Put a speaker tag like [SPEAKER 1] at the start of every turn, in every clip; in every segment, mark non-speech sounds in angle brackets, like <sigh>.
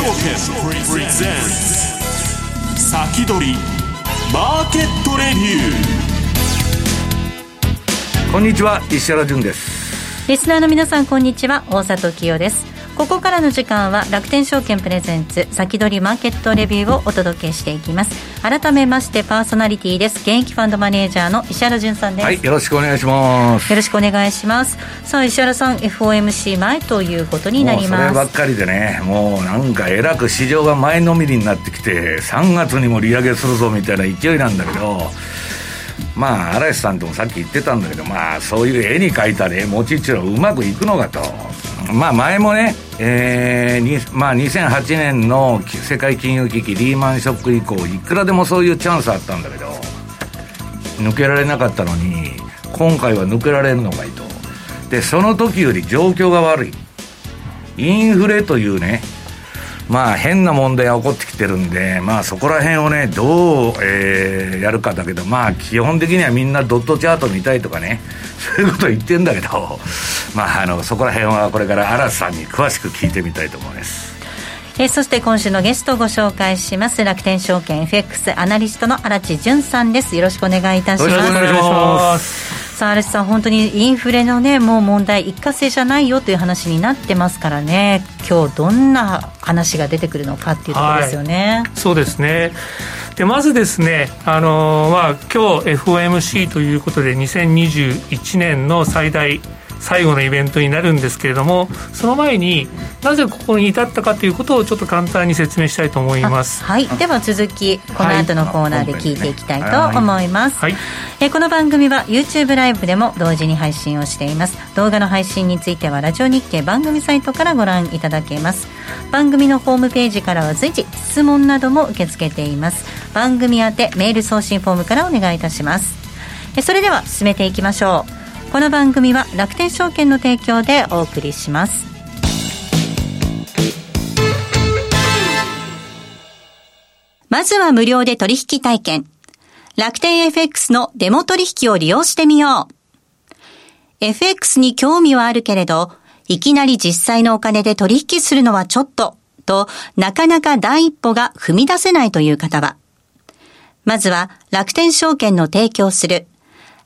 [SPEAKER 1] 証券プレゼンツ先取りマーケットレビ
[SPEAKER 2] ュー。こんにちは石原潤です。
[SPEAKER 3] リスナーの皆さんこんにちは。大里清ですここからの時間は楽天証券プレゼンツ先取りマーケットレビューをお届けしていきます。改めましてパーソナリティです。現役ファンドマネージャーの石原潤さんです。
[SPEAKER 2] はいよろしくお願いします。
[SPEAKER 3] よろしくお願いします。さあ石原さん FOMC 前ということになります。そ
[SPEAKER 2] ればっかりでねもうなんかえらく市場が前のめりになってきて3月にも利上げするぞみたいな勢いなんだけどまあ嵐さんともさっき言ってたんだけどまあそういう絵に描いたね餅っちゅうのはうまくいくのかとまあ前もね、えーまあ、2008年の世界金融危機リーマンショック以降いくらでもそういうチャンスあったんだけど抜けられなかったのに今回は抜けられるのかいと。でその時より状況が悪い。インフレというねまあ変な問題が起こってきてるんで、まあそこら辺をね、どう、えー、やるかだけど、まあ基本的にはみんなドットチャート見たいとかね、<laughs> そういうこと言ってんだけど、まああの、そこら辺はこれから嵐さんに詳しく聞いてみたいと思います。
[SPEAKER 3] えー、そして今週のゲストをご紹介します楽天証券 FX アナリストの荒地潤さんです。よろしくお願いいたします。よろしくお願いしますさあ、嵐さん、本当にインフレのね、もう問題、一過性じゃないよという話になってますからね、今日どんな話が出てくるのかっていうところですよね。
[SPEAKER 4] はい、そうですね。でまずですね、あのー、まあ今日 FOMC ということで、2021年の最大最後のイベントになるんですけれどもその前になぜここに至ったかということをちょっと簡単に説明したいと思います。
[SPEAKER 3] はい。では続きこの後のコーナーで聞いていきたいと思います、はい、えこの番組は YouTube ライブでも同時に配信をしています。動画の配信についてはラジオ日経番組サイトからご覧いただけます。番組のホームページからは随時質問なども受け付けています。番組宛てメール送信フォームからお願いいたします。それでは進めていきましょうこの番組は楽天証券の提供でお送りします。まずは無料で取引体験。楽天 FX のデモ取引を利用してみよう。FX に興味はあるけれどいきなり実際のお金で取引するのはちょっととなかなか第一歩が踏み出せないという方は。まずは楽天証券の提供する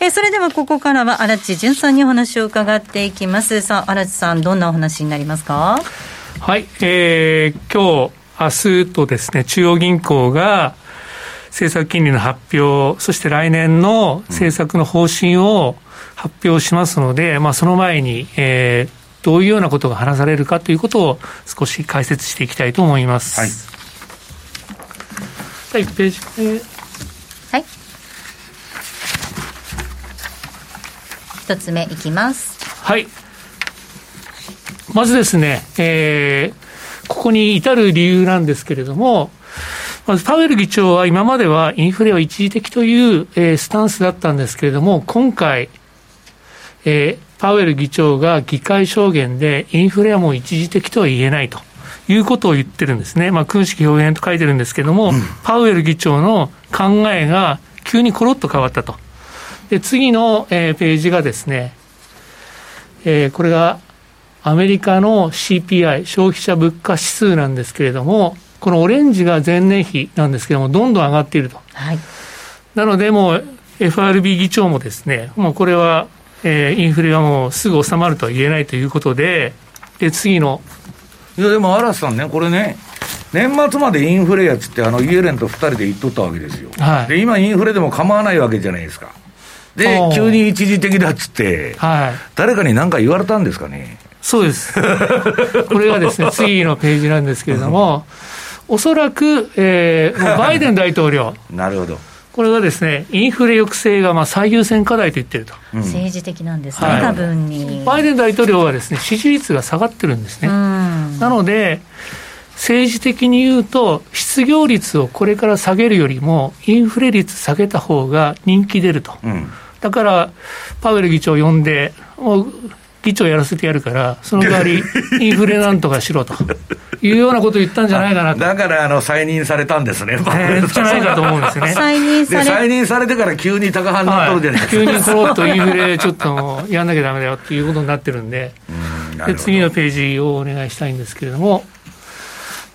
[SPEAKER 3] えそれではここからは荒地潤さんにお話を伺っていきますさあ荒地さんどんなお話になりますか？
[SPEAKER 4] はいえー、今日明日とですね中央銀行が政策金利の発表そして来年の政策の方針を発表しますので、まあ、その前に、えー、どういうようなことが話されるかということを少し解説していきたいと思います。はい。1ページ
[SPEAKER 3] はい。一つ目いきます。
[SPEAKER 4] はい。まずですね、えー、ここに至る理由なんですけれども、まずパウエル議長は今まではインフレは一時的という、えー、スタンスだったんですけれども、今回、えー、パウエル議長が議会証言でインフレはもう一時的とは言えないと。いうことを言ってるんですね。まあ、空式表現と書いてるんですけども、パウエル議長の考えが急にコロッと変わったと。で、次の、えー、ページがですね、えー、これがアメリカの CPI、消費者物価指数なんですけれども、このオレンジが前年比なんですけれども、どんどん上がっていると。はい、なので、もう FRB 議長もですね、もうこれは、えー、インフレはもうすぐ収まるとは言えないということで、で次の。
[SPEAKER 2] いや、でも嵐さんね、これね、年末までインフレやつって、あのイエレンと2人で言っとったわけですよ、はい、で今、インフレでも構わないわけじゃないですか。で、急に一時的だっつって、はい、誰かに何か言われたんですかね？
[SPEAKER 4] そうです。<laughs> これがですね、次のページなんですけれども、<laughs> おそらく、えー、バイデン大統領。<laughs>
[SPEAKER 2] なるほど。
[SPEAKER 4] これはですね、インフレ抑制がまあ最優先課題と言ってると。
[SPEAKER 3] うん、政治的なんですね、はい、多分に。
[SPEAKER 4] バイデン大統領はですね、支持率が下がってるんですね。なので、政治的に言うと、失業率をこれから下げるよりも、インフレ率下げた方が人気出ると。うんだから、パウエル議長を呼んで、もう議長やらせてやるから、その代わり、<laughs> インフレなんとかしろと。いうようなことを言ったんじゃないかなと。
[SPEAKER 2] だからあの再任されたんですね、
[SPEAKER 4] えー、じゃないかと思うんですね。
[SPEAKER 3] 再任され
[SPEAKER 2] 再任されてから急に高派になっとるじゃないですか、
[SPEAKER 4] はい、急にコロッとインフレ、ちょっとやんなきゃだめだよっていうことになってるんで、んで次のページをお願いしたいんですけれども、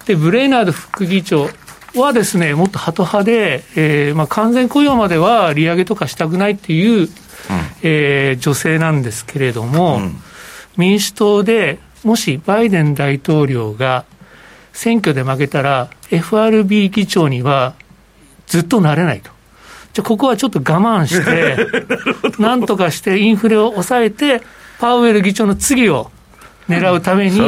[SPEAKER 4] でブレイナード副議長、はですね、もっとハト派で、えーまあ、完全雇用までは利上げとかしたくないっていう、うん、えー、女性なんですけれども、うん、民主党でもしバイデン大統領が選挙で負けたら、FRB 議長にはずっとなれないと。じゃここはちょっと我慢して、<laughs> なんとかしてインフレを抑えて、パウエル議長の次を狙うために、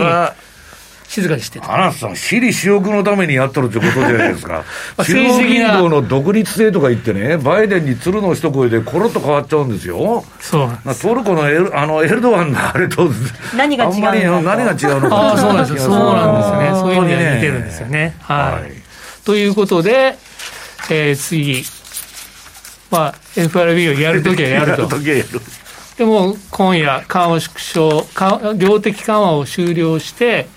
[SPEAKER 4] 静かにして
[SPEAKER 2] あなたさん、私利私欲のためにやっとるってことじゃないですか。中央銀行の独立性とか言ってね、バイデンに鶴の一声でコロッと変わっちゃうんですよ。
[SPEAKER 4] そう
[SPEAKER 2] トルコのエルあのエルドアンのあれと、
[SPEAKER 3] 何が違うのか
[SPEAKER 2] 何が違うの
[SPEAKER 4] か。あそうなんですよ。そうなんですね。そういう意味で似てるんですよね。はい。ということで、えー、次、まあ、FRB をやるときはやると。でも今夜、緩和縮小、量的緩和を終了して、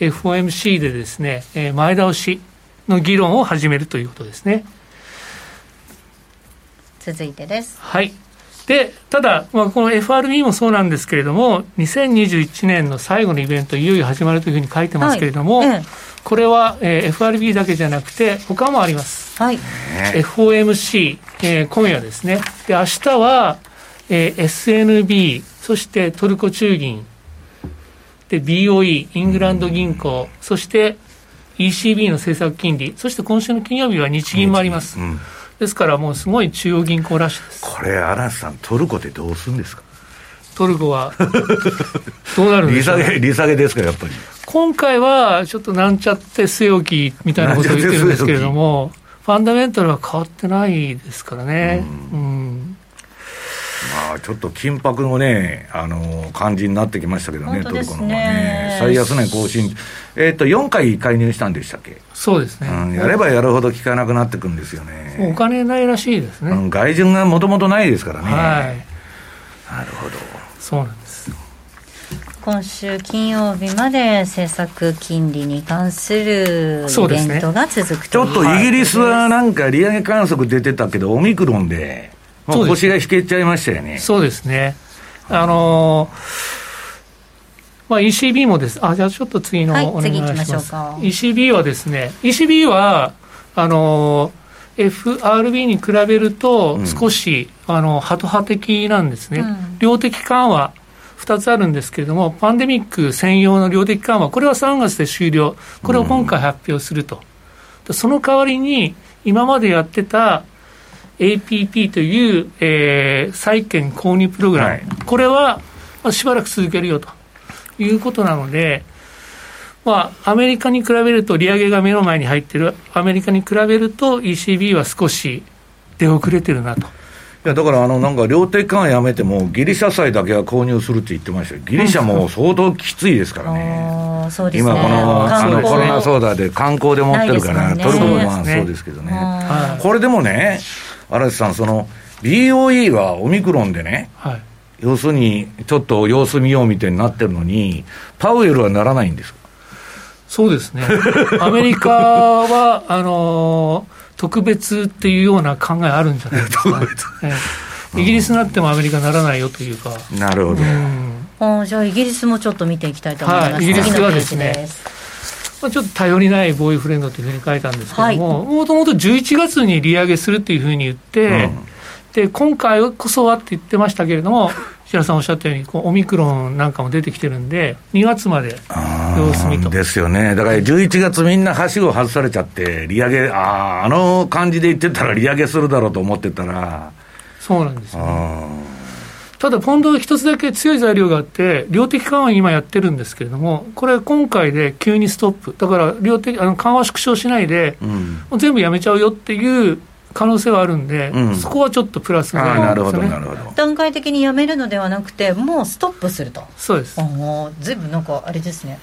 [SPEAKER 4] FOMC でですね、えー、前倒しの議論を始めるということですね。
[SPEAKER 3] 続いてです。
[SPEAKER 4] はい。で、ただ、まあ、この FRB もそうなんですけれども、2021年の最後のイベント、いよいよ始まるというふうに書いてますけれども、はいええ、これは、えー、FRB だけじゃなくて、他もあります。はい。FOMC、えー、今夜ですね。で、明日は、えー、SNB、そしてトルコ中銀、で BOE、イングランド銀行、そして ECB の政策金利、そして今週の金曜日は日銀もあります。うん、ですからもうすごい中央銀行ラッシュです。
[SPEAKER 2] これ、嵐さん、トルコってどうするんですか？
[SPEAKER 4] トルコはどうなるんで
[SPEAKER 2] すか、利下げ、利下げですか、やっぱり？
[SPEAKER 4] 今回はちょっとなんちゃって据え置きみたいなことを言ってるんですけれども、ファンダメンタルは変わってないですからね。うん、うん
[SPEAKER 2] まあ、ちょっと緊迫のね、あの感じになってきましたけどね、ねトルコのね、最安値更新、えー、っと4回介入したんでしたっけ？
[SPEAKER 4] そうですね、う
[SPEAKER 2] ん、やればやるほど効かなくなってくるんですよね。
[SPEAKER 4] お金ないらしいですね。う
[SPEAKER 2] ん、外順がもともとないですからね。はい、なるほど。
[SPEAKER 4] そうなんです。
[SPEAKER 3] 今週金曜日まで政策金利に関するイベントが続く
[SPEAKER 2] と、ね、ちょっとイギリスはなんか利上げ観測出てたけど、オミクロンで。もう腰が引けちゃいましたよね。
[SPEAKER 4] そうですね。あのまあ、ECB もです。あ、じゃあちょっと次のお願いします。はい、ECB はですね、ECB は、あの FRB に比べると少し、うん、あの、ハト派的なんですね。うん、量的緩和、2つあるんですけれども、パンデミック専用の量的緩和、これは3月で終了。これを今回発表すると。うん、その代わりに、今までやってた APP という、えー、債券購入プログラム、はい、これは、まあ、しばらく続けるよということなので、まあ、アメリカに比べると、利上げが目の前に入っている。アメリカに比べると、ECB は少し出遅れてるなと。
[SPEAKER 2] いやだからあのなんか量的緩和やめても、ギリシャ債だけは購入するって言ってましたよ、ギリシャも相当きついですからね、<laughs>
[SPEAKER 3] うん、
[SPEAKER 2] 今、このあのコロナ相談で観光で持ってるから、ね、トルコもまあそうですけどね、これでもね、嵐さん、その BOE はオミクロンでね、はい、要するにちょっと様子見ようみたいになってるのに、パウエルはならないんです
[SPEAKER 4] そうですね、<laughs> アメリカはあの特別っていうような考えあるんじゃないですか、ね、イギリスになってもアメリカならないよというか。
[SPEAKER 2] なるほど、
[SPEAKER 3] あじゃあ、イギリスもちょっと見ていきたいと思います、はい、
[SPEAKER 4] イギリスはですね、まあ、ちょっと頼りないボーイフレンドというふうに書いたんですけども、もともと11月に利上げするっていうふうに言って、うん、で今回こそはって言ってましたけれども、<laughs> 白さんおっしゃったように、こうオミクロンなんかも出てきてるんで、2月まで様子見と。
[SPEAKER 2] ですよね、だから11月、みんなはしご外されちゃって、利上げ、ああ、あの感じで言ってたら、利上げするだろうと思ってたら。
[SPEAKER 4] そうなんですよ、ね、ただ、ポンド一つだけ強い材料があって、量的緩和今やってるんですけれども、これ、今回で急にストップ、だから量的あの緩和縮小しないで、うん、もう全部やめちゃうよっていう可能性はあるんで、うん、そこはちょっとプラス
[SPEAKER 2] なるほどなるほど。
[SPEAKER 3] 段階的にやめるのではなくてもうストップすると。
[SPEAKER 4] そうです。
[SPEAKER 3] ずいぶんなんかあれですね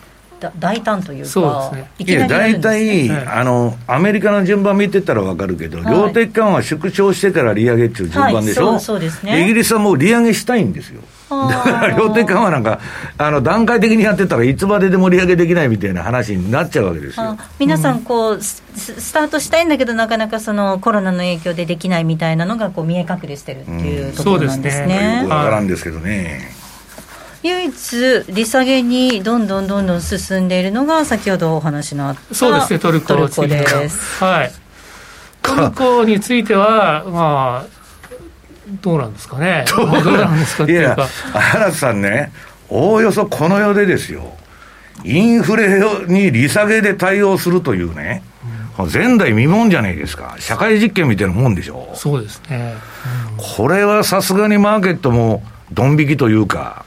[SPEAKER 3] 大胆というか、
[SPEAKER 4] そうですね、い
[SPEAKER 2] や大体、あの、アメリカの順番見てたら分かるけど、はい、量的緩和縮小してから利上げっていう順番でしょ、はい、
[SPEAKER 3] そうですね、
[SPEAKER 2] イギリスはもう利上げしたいんですよ。だから量的緩和なんかあの段階的にやってたらいつまででも利上げできないみたいな話になっちゃうわけですよ。
[SPEAKER 3] 皆さんこう、うん、スタートしたいんだけどなかなかそのコロナの影響でできないみたいなのがこう見え隠れしてるっていうところなんですね。うん、すね。
[SPEAKER 2] よくわからんですけどね。
[SPEAKER 3] 唯一、利下げにどんどんどんどん進んでいるのが、先ほどお話のあった
[SPEAKER 4] そうですね、トルコトルコです。はい、トルコについては、まあ、どうなんですかね、どうなんですかっていうか。
[SPEAKER 2] 原田さんね、おおよそこの世でですよ、インフレに利下げで対応するというね、うん、前代未聞じゃないですか、社会実験みたいなもんでしょ。
[SPEAKER 4] そうですね。
[SPEAKER 2] うん、これはさすがにマーケットもドン引きというか、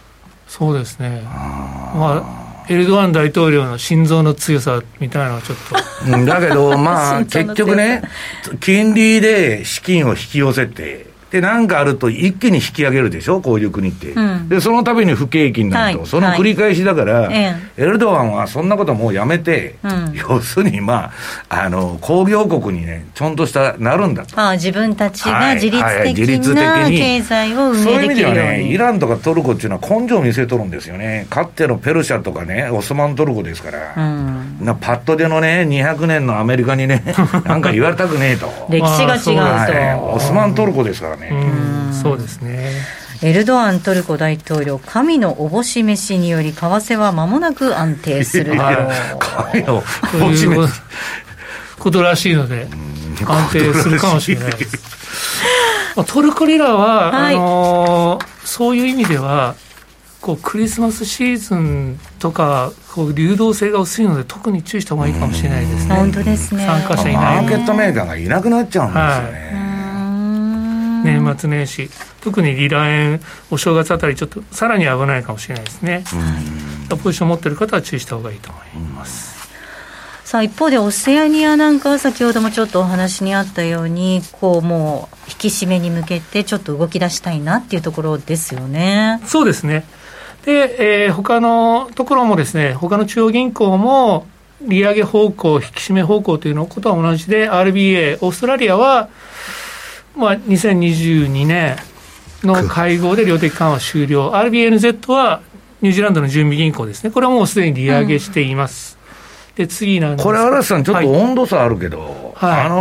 [SPEAKER 4] そうですね、まあ、エルドアン大統領の心臓の強さみたいなのはちょっ
[SPEAKER 2] と。だけど、まあ、<laughs> 結局ね、金利で資金を引き寄せて、で、なんかあると一気に引き上げるでしょ、こういう国って。うん、で、その度に不景気になると、はい、その繰り返しだから、はい、エルドアンはそんなこともうやめて、うん、要するに、まあ、あの、工業国にね、ちょんとしたなるんだと。
[SPEAKER 3] ああ自分たちが自律的な経済を運営できる。ように、そういう意味ではね、
[SPEAKER 2] イランとかトルコっていうのは根性を見せとるんですよね。かつてのペルシャとかね、オスマントルコですから、うん、なパッとでのね、200年のアメリカにね、<laughs> なんか言われたくねえと。
[SPEAKER 3] 歴史が違うと、
[SPEAKER 2] はい。オスマントルコですからね。
[SPEAKER 4] そうですね。
[SPEAKER 3] エルドアントルコ大統領、神のおぼし飯により、為替はまもなく安定すると。
[SPEAKER 2] 神のおぼし飯
[SPEAKER 4] ことらしいので、安定するかもしれないです。トルコリラは、はい、あのー、そういう意味では、こうクリスマスシーズンとかこう流動性が薄いので特に注意した方がいいかもしれないですね。
[SPEAKER 3] 本当ですね。
[SPEAKER 4] 参加者いない。
[SPEAKER 2] マーケットメーカーがいなくなっちゃうんですよね。はい
[SPEAKER 4] 年末年始、特にリラ円、お正月あたり、ちょっとさらに危ないかもしれないですね。ポジション持ってる方は注意した方がいいと思います。
[SPEAKER 3] さあ一方でオセアニアなんかは先ほどもちょっとお話にあったようにこうもう引き締めに向けてちょっと動き出したいなっていうところですよね。
[SPEAKER 4] そうですね。で、えー、他のところもですね、他の中央銀行も利上げ方向、引き締め方向というのことは同じで、RBA、オーストラリアはまあ、2022年の会合で量的緩和終了、RBNZ はニュージーランドの準備銀行ですね、これはもうすでに利上げしています。うん、で次なんです
[SPEAKER 2] これ、嵐さん、ちょっと温度差あるけど、はい、あのー、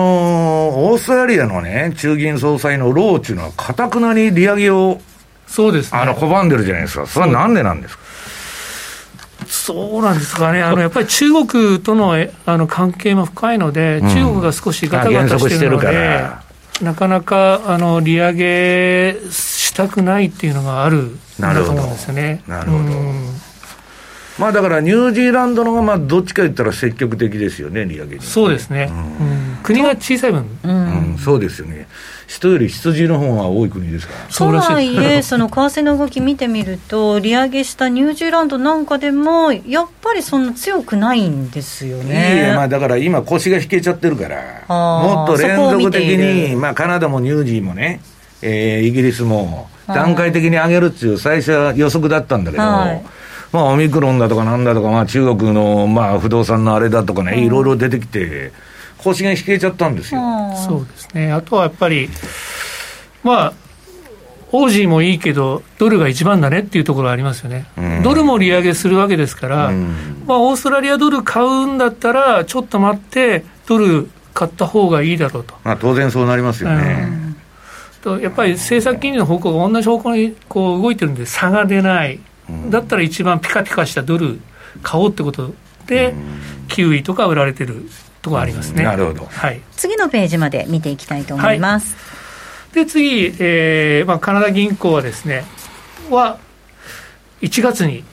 [SPEAKER 2] オーストラリアのね、中銀総裁のローっていうのは、かたくなに利上げを
[SPEAKER 4] そうです、ね、
[SPEAKER 2] あの拒んでるじゃないですか、それはなんでなんですか？
[SPEAKER 4] そうなんですかね、あのやっぱり中国とのあの関係も深いので、中国が少しガタガタしてるので、なかなかあの利上げしたくないっていうのがあるんだと思うんですよね。
[SPEAKER 2] なるほど。まあだからニュージーランドのがまあどっちか言ったら積極的ですよね、利上げに、
[SPEAKER 4] そうですね、うん、国が小さい分、
[SPEAKER 2] うん、うん、そうですよね、人より羊の方が多い国ですから。
[SPEAKER 3] とはいえ、<laughs> その為替の動き見てみると、利上げしたニュージーランドなんかでも、やっぱりそんな強くないんですよね。
[SPEAKER 2] いいまあ、だから今、腰が引けちゃってるから、もっと連続的に、まあ、カナダもニュージーもね、えー、イギリスも段階的に上げるっていう、最初は予測だったんだけど。はい。まあ、オミクロンだとかなんだとか、まあ、中国の、まあ、不動産のあれだとかね、いろいろ出てきて、腰が引けちゃったんですよ。
[SPEAKER 4] そうですね。あとはやっぱり、まあ、オージーもいいけど、ドルが一番だねっていうところありますよね、うん、ドルも利上げするわけですから、うん、まあ、オーストラリアドル買うんだったら、ちょっと待って、ドル買った方がいいだろうと。
[SPEAKER 2] まあ、当然そうなりますよね。
[SPEAKER 4] とやっぱり政策金利の方向が同じ方向にこう動いてるんで、差が出ない、だったら一番ピカピカしたドル買おうってことで、キウイとか売られてるところありますね。
[SPEAKER 2] なるほど、
[SPEAKER 3] はい、次のページまで見ていきたいと思います。
[SPEAKER 4] はい。で次、えーまあ、カナダ銀行はですねは1月に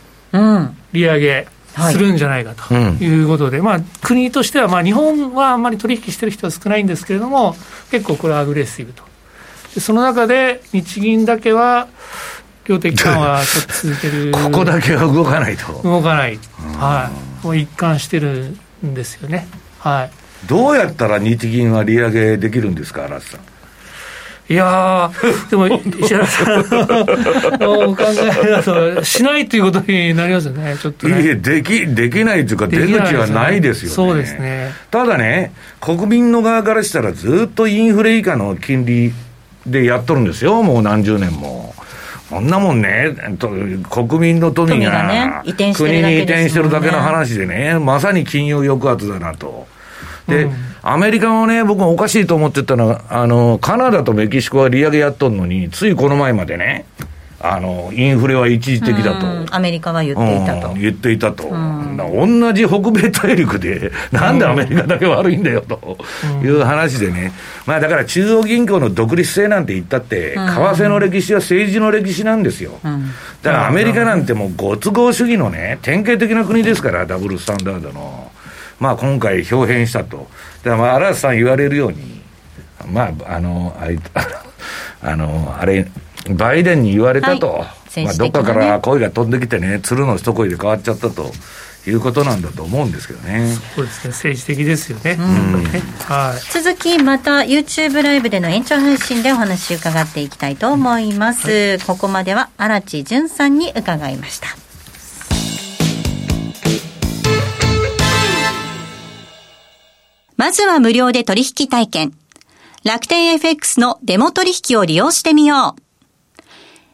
[SPEAKER 4] 利上げするんじゃないかということで、うんはい、まあ、国としては、まあ、日本はあんまり取引してる人は少ないんですけれども結構これはアグレッシブと。でその中で日銀だけは量的緩和 <laughs> ちょっと続ける
[SPEAKER 2] ここだけは動かないと。
[SPEAKER 4] 動かない、はい、もう一貫してるんですよねはい
[SPEAKER 2] どうやったら日銀は利上げできるんですか、荒瀬さん。
[SPEAKER 4] いや <laughs> でも、石原さんの <laughs> お考えだと、しないということになりますよね、ちょっと、ね、
[SPEAKER 2] いえ、でき、できないというか、出口はないですよね。
[SPEAKER 4] そうですね。
[SPEAKER 2] ただね、国民の側からしたら、ずっとインフレ以下の金利でやっとるんですよ、もう何十年も。そんなもんね、国民の富が、ね、国に移転してるだけの話でね、まさに金融抑圧だなと。で、うん。アメリカもね、僕もおかしいと思ってたのは、あの、カナダとメキシコは利上げやっとんのに、ついこの前までね、あの、インフレは一時的だと。
[SPEAKER 3] アメリカは言っていたと。
[SPEAKER 2] うん、言っていたと。同じ北米大陸で、なんでアメリカだけ悪いんだよという話でね。まあだから中央銀行の独立性なんて言ったって、為替の歴史は政治の歴史なんですよ。だからアメリカなんてもうご都合主義のね、典型的な国ですから、ダブルスタンダードの。まあ今回表変したと。で、まあ、荒瀬さん言われるように、まあ、あの、あい <laughs> あの、あれ、バイデンに言われたと、はい、まあ、どっかから声が飛んできてね、鶴の一声で変わっちゃったと。いうことなんだと思うんですけどね。
[SPEAKER 4] そうですね、政治的ですよね。うん、
[SPEAKER 3] はい。続き、また YouTube ライブでの延長配信でお話伺っていきたいと思います。はい、ここまでは荒地淳さんに伺いました。まずは無料で取引体験。楽天 FX のデモ取引を利用してみよう。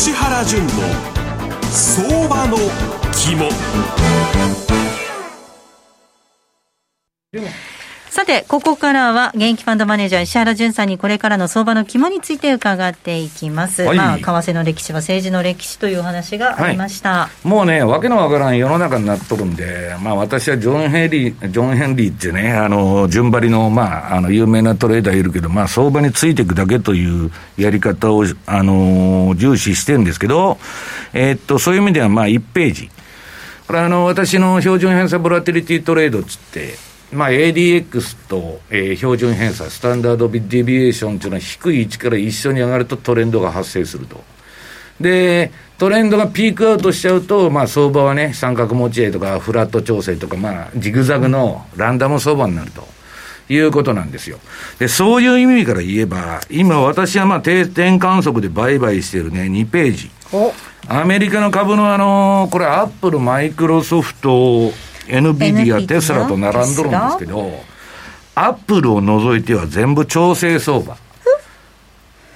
[SPEAKER 1] 石原淳の相場の肝。
[SPEAKER 3] さて、ここからは現役ファンドマネージャー石原淳さんにこれからの相場の肝について伺っていきます。はい、まあ、為替の歴史は政治の歴史というお話がありました。は
[SPEAKER 2] い、もうね、わけのわからん世の中になっとるんで、まあ私はジョン・ヘンリー、ジョン・ヘンリーってね、あの、順張りの、まあ、あの、有名なトレーダーいるけど、まあ相場についていくだけというやり方を、あの、重視してるんですけど、えー、っと、そういう意味では、まあ1ページ。これあの、私の標準偏差ボラティリティトレードっつって、まあ、ADX と、えー、標準偏差、スタンダードディビエーションというのは低い位置から一緒に上がるとトレンドが発生すると。で、トレンドがピークアウトしちゃうと、まあ、相場はね、三角持ち合いとか、フラット調整とか、まあ、ジグザグのランダム相場になるということなんですよ。で、そういう意味から言えば、今私はまあ定点観測で売買してるね、2ページ。アメリカの株のあの、これアップル、マイクロソフト、NVIDIA、テスラと並んどるんですけど、アップルを除いては全部調整相場。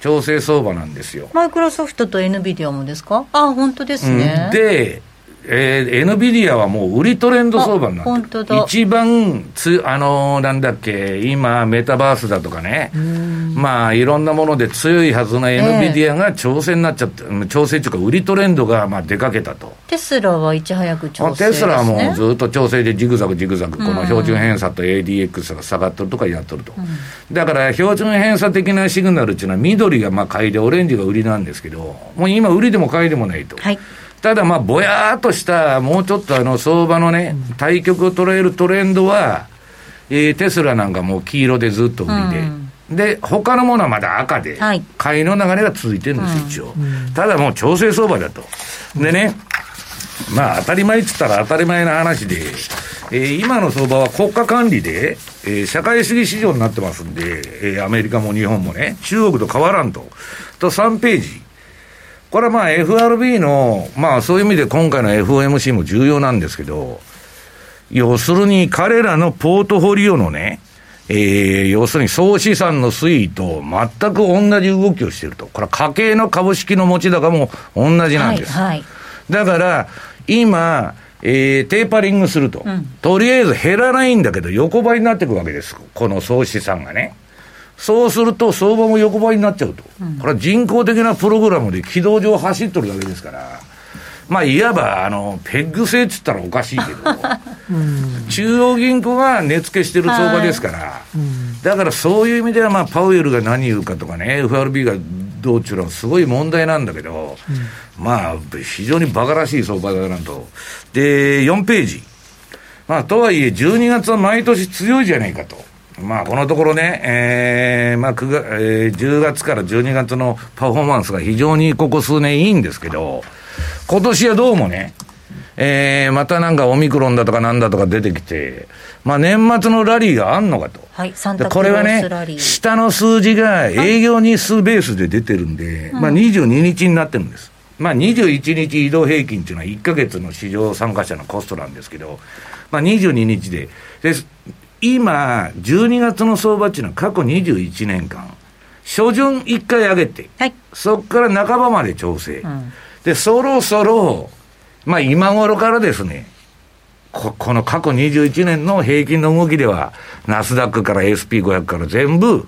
[SPEAKER 2] 調整相場なんですよ。
[SPEAKER 3] マイクロソフトと NVIDIA もですか？あ、本当ですね。
[SPEAKER 2] うん、で、えー、NVIDIA はもう売りトレンド相場になってる。一番つ、あのー、なんだっけ、今、メタバースだとかね、まあ、いろんなもので強いはずの NVIDIA が調整になっちゃって、えー、調整というか、売りトレンドがまあ出かけたと。
[SPEAKER 3] テスラはいち早く調整、
[SPEAKER 2] ね、テスラはもうずっと調整でジグザグジグザグ、この標準偏差と ADX が下がっとるとかやっとると。うん、だから、標準偏差的なシグナルっていうのは、緑がまあ買いで、オレンジが売りなんですけど、もう今、売りでも買いでもないと。
[SPEAKER 3] はい
[SPEAKER 2] ただまあ、ぼやーっとした、もうちょっとあの相場のね、対局を捉えるトレンドは、えー、テスラなんかもう黄色でずっと売りで、うん、で、他のものはまだ赤で、はい、買いの流れが続いてるんですよ、一応、うん。ただもう調整相場だと。でね、まあ当たり前っつったら当たり前な話で、えー、今の相場は国家管理で、えー、社会主義市場になってますんで、えー、アメリカも日本もね、中国と変わらんと。と3ページ。これはまあ FRB の、まあそういう意味で今回の FOMC も重要なんですけど、要するに彼らのポートフォリオのね、えー、要するに総資産の推移と全く同じ動きをしていると。これは家計の株式の持ち高も同じなんです。はいはい、だから、今、えー、テーパリングすると、うん、とりあえず減らないんだけど、横ばいになっていくわけです。この総資産がね。そうすると相場も横ばいになっちゃうと、うん、これは人工的なプログラムで軌道上走ってるだけですから、まあ、いわばあのペッグ制っつったらおかしいけど、<laughs> うん、中央銀行が値付けしてる相場ですから、うん、だからそういう意味では、まあ、パウエルが何言うかとかね、FRB がどうっていうのはすごい問題なんだけど、まあ、非常に馬鹿らしい相場だなと。で、4ページ。まあ、とはいえ、12月は毎年強いじゃないかと。まあ、このところね、えー、まあ、9月、えー、10月から12月のパフォーマンスが非常にここ数年いいんですけど、今年はどうもね、えー、またなんかオミクロンだとかなんだとか出てきて、まあ年末のラリーがあんのかと。
[SPEAKER 3] はい、サンタ
[SPEAKER 2] これはね、下の数字が営業日数ベースで出てるんで、まあ22日になってるんです。まあ21日移動平均っていうのは1か月の市場参加者のコストなんですけど、まあ22日で、で今、12月の相場っていうのは過去21年間、初旬1回上げて、はい、そこから半ばまで調整。うん、で、そろそろ、まあ今頃からですね、ここの過去21年の平均の動きでは、ナスダックから SP500 から全部、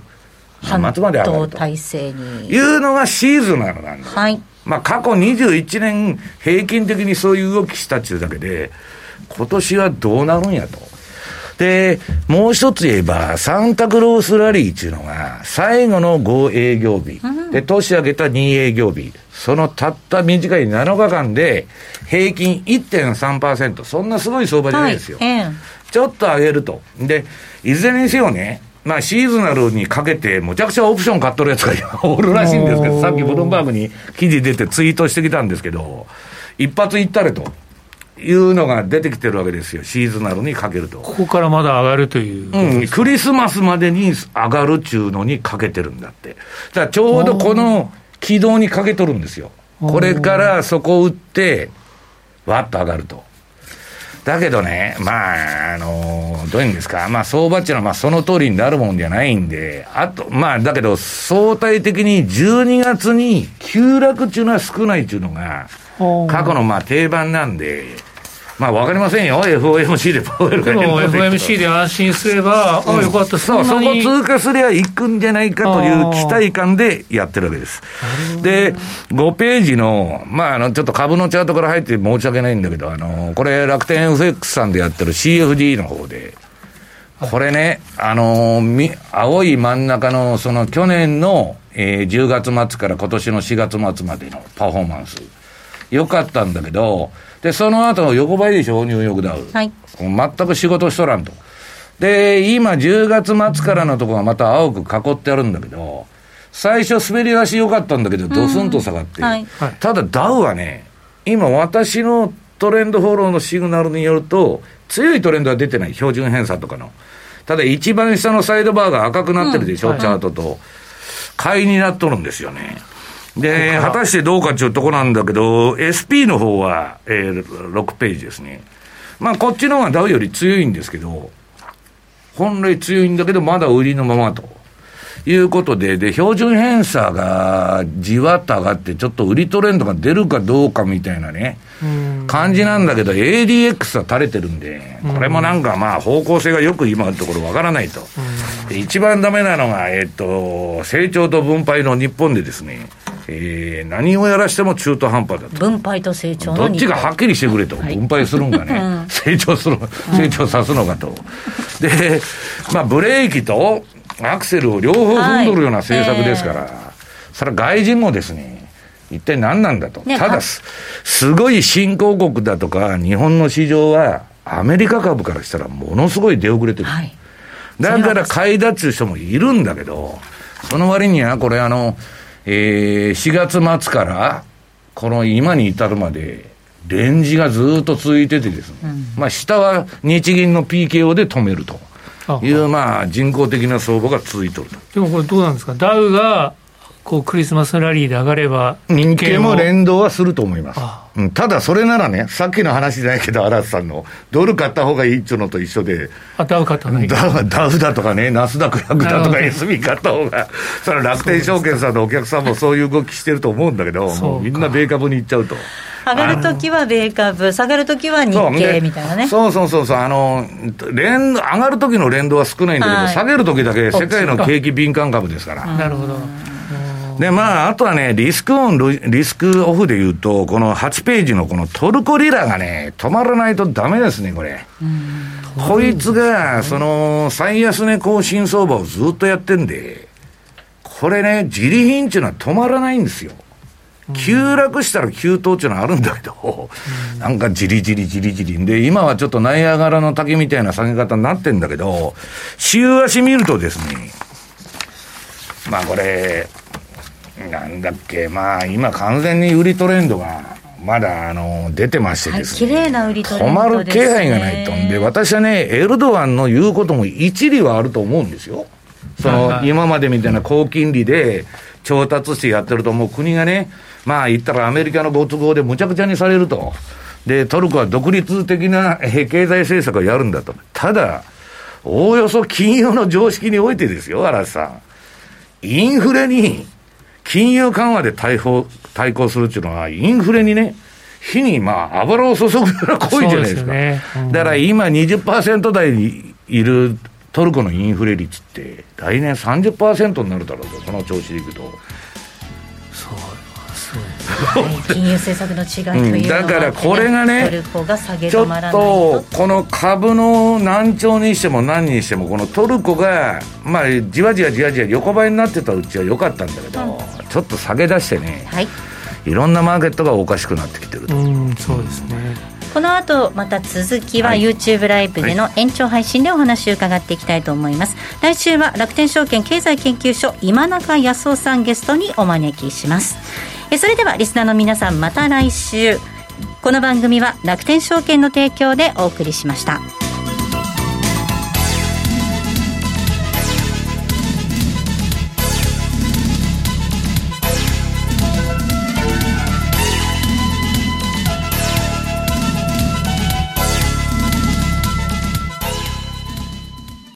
[SPEAKER 3] 末まで上がると。
[SPEAKER 2] いうのがシーズナルなんです。
[SPEAKER 3] はい。
[SPEAKER 2] まあ過去21年平均的にそういう動きしたっていうだけで、今年はどうなるんやと。で、もう一つ言えば、サンタクロースラリーっていうのが、最後の5営業日、で、年明けた2営業日、そのたった短い7日間で、平均1.3%、そんなすごい相場じゃないですよ。はい、ちょっと上げると。で、いずれにせよね、まあ、シーズナルにかけて、むちゃくちゃオプション買っとるやつが <laughs> おるらしいんですけど、さっきブルームバーグに記事出てツイートしてきたんですけど、一発いったれと。いうのが出てきてるわけですよ、シーズナルにかけると。
[SPEAKER 4] ここからまだ上がるという
[SPEAKER 2] うん、クリスマスまでに上がるっちゅうのにかけてるんだって。だからちょうどこの軌道にかけとるんですよ。これからそこを打って、わっと上がると。だけどね、まあ、あのどういうんですか、まあ、相場っていうのは、まあ、その通りになるもんじゃないんで、あと、まあ、だけど、相対的に12月に急落っていうのは少ないっていうのが、過去のまあ定番なんで、まあ分かりませんよ、FOMC でパウエルが
[SPEAKER 4] でも FOMC で安心すれば、うん、あよかった、
[SPEAKER 2] そう、そこ通過すりゃ行くんじゃないかという期待感でやってるわけです。で、5ページの、まあ、あの、ちょっと株のチャートから入って申し訳ないんだけど、あの、これ楽天 FX さんでやってる CFD の方で、これね、あのみ、青い真ん中の、その去年の、えー、10月末から今年の4月末までのパフォーマンス。良かったんだけど、で、その後横ばいでしょ、ニューヨークダウ。
[SPEAKER 3] はい。
[SPEAKER 2] 全く仕事しとらんと。で、今10月末からのところがまた青く囲ってあるんだけど、最初滑り出し良かったんだけど、ドスンと下がって。はい、ただダウはね、今私のトレンドフォローのシグナルによると、強いトレンドは出てない、標準偏差とかの。ただ一番下のサイドバーが赤くなってるでしょ、
[SPEAKER 4] うん
[SPEAKER 2] チャートと。買いになっとるんですよね。で、果たしてどうかっていうとこなんだけど、SP の方は、えー、6ページですね。まあ、こっちの方がダウより強いんですけど、本来強いんだけど、まだ売りのままと。いうことで、で、標準偏差がじわっと上がって、ちょっと売りトレンドが出るかどうかみたいなね、
[SPEAKER 4] うん
[SPEAKER 2] 感じなんだけど、ADX は垂れてるんで、これもなんかまあ方向性がよく今のところわからないと。で一番ダメなのが、えっと、成長と分配の日本でですね、えー何をやらしても中途半端だと。
[SPEAKER 3] 分配と成長の
[SPEAKER 2] どっちがはっきりしてくれと、
[SPEAKER 3] はい
[SPEAKER 2] 分配するんかね、成長する、成長さすのかと。で、まあ、ブレーキとアクセルを両方踏んどるような政策ですから、それは外人もですね、一体何なんだと。
[SPEAKER 3] ねは
[SPEAKER 2] ただす、すごい新興国だとか、日本の市場は、アメリカ株からしたらものすごい出遅れてる。
[SPEAKER 3] はい。
[SPEAKER 2] だから買いだっちゅう人もいるんだけど、その割にはこれあの、えー、4月末から、この今に至るまで、レンジがずっと続いててですね、まあ下は日銀の PKO で止めると
[SPEAKER 4] あ
[SPEAKER 2] いう、まあ人工的な相場が続いてると。
[SPEAKER 4] でもこれどうなんですか、ダウがこうクリスマスラリーで上がれば、
[SPEAKER 2] 日経も連動はすると思います
[SPEAKER 4] あ。
[SPEAKER 2] うん、ただそれならね、さっきの話じゃないけど、荒瀬さんの、ドル買った方がいいっちゅうのと一緒で、
[SPEAKER 4] あダウ買った
[SPEAKER 2] ダウダウだとかね、ナスダック100だとか SB 買った方が、それは楽天証券さんのお客さんもそういう動きしてると思うんだけど、
[SPEAKER 4] そうか
[SPEAKER 2] もうみんな米株に行っちゃうと。
[SPEAKER 3] 上がるときは米株、下がるときは日経みたいなね。
[SPEAKER 2] そうそうそうそう、あの、連上がる時の連動は少ないんだけど、
[SPEAKER 3] はい
[SPEAKER 2] 下げる時だけ世界の景気敏感株ですから。
[SPEAKER 4] なるほど。
[SPEAKER 2] で、まあ、あとはね、リスクオン、リスクオフで言うと、この8ページのこのトルコリラがね、止まらないとダメですね、これ。こいつが、その、最安値更新相場をずっとやってんで、これね、自利品っていうのは止まらないんですよ。急落したら急騰っていうのはあるんだけど、なんかじりじりじりじり。で、今はちょっとナイアガラの滝みたいな下げ方になってんだけど、週足見るとですね、まあこれ、なんだっけ、まあ今完全に売りトレンドが、まだあの、出てまして
[SPEAKER 3] はい、
[SPEAKER 2] ですね。
[SPEAKER 3] 綺麗な売りトレ
[SPEAKER 2] 止
[SPEAKER 3] ン
[SPEAKER 2] まる気
[SPEAKER 3] ドです、ね。
[SPEAKER 2] 配がないと。で、私はね、エルドアンの言うことも一理はあると思うんですよ。その、
[SPEAKER 4] はいはい
[SPEAKER 2] 今までみたいな高金利で調達してやってると、もう国がね、まあ言ったらアメリカのご都合でむちゃくちゃにされると。で、トルコは独立的なえー経済政策をやるんだと。ただ、おおよそ金融の常識においてですよ、嵐さん。インフレに、金融緩和で対抗、対抗するっていうのは、インフレにね、火にまあ油を注ぐような行為じゃないですか。
[SPEAKER 4] すよねうん
[SPEAKER 2] だから今20%台にいるトルコのインフレ率って、来年30%になるだろうと、その調子でいくと。
[SPEAKER 3] 金融政策の違いという
[SPEAKER 2] だからこれがね
[SPEAKER 3] トルコが下げ
[SPEAKER 2] ちょっ
[SPEAKER 3] 止まらない
[SPEAKER 2] と
[SPEAKER 3] と。、
[SPEAKER 2] この株の難聴にしても何にしても、このトルコが、まあ、じわじわじわじわ横ばいになってたうちは良かったんだけど、ちょっと下げ出してね、
[SPEAKER 3] はい。
[SPEAKER 2] いろんなマーケットがおかしくなってきてると。
[SPEAKER 4] うん、そうですね。
[SPEAKER 3] この後また続きは
[SPEAKER 2] はい
[SPEAKER 3] YouTube ライブでの延長配信でお話を伺っていきたいと思います、来週は楽天証券経済研究所今中康夫さんゲストにお招きしますえそれではリスナーの皆さんまた来週。この番組は楽天証券の提供でお送りしました。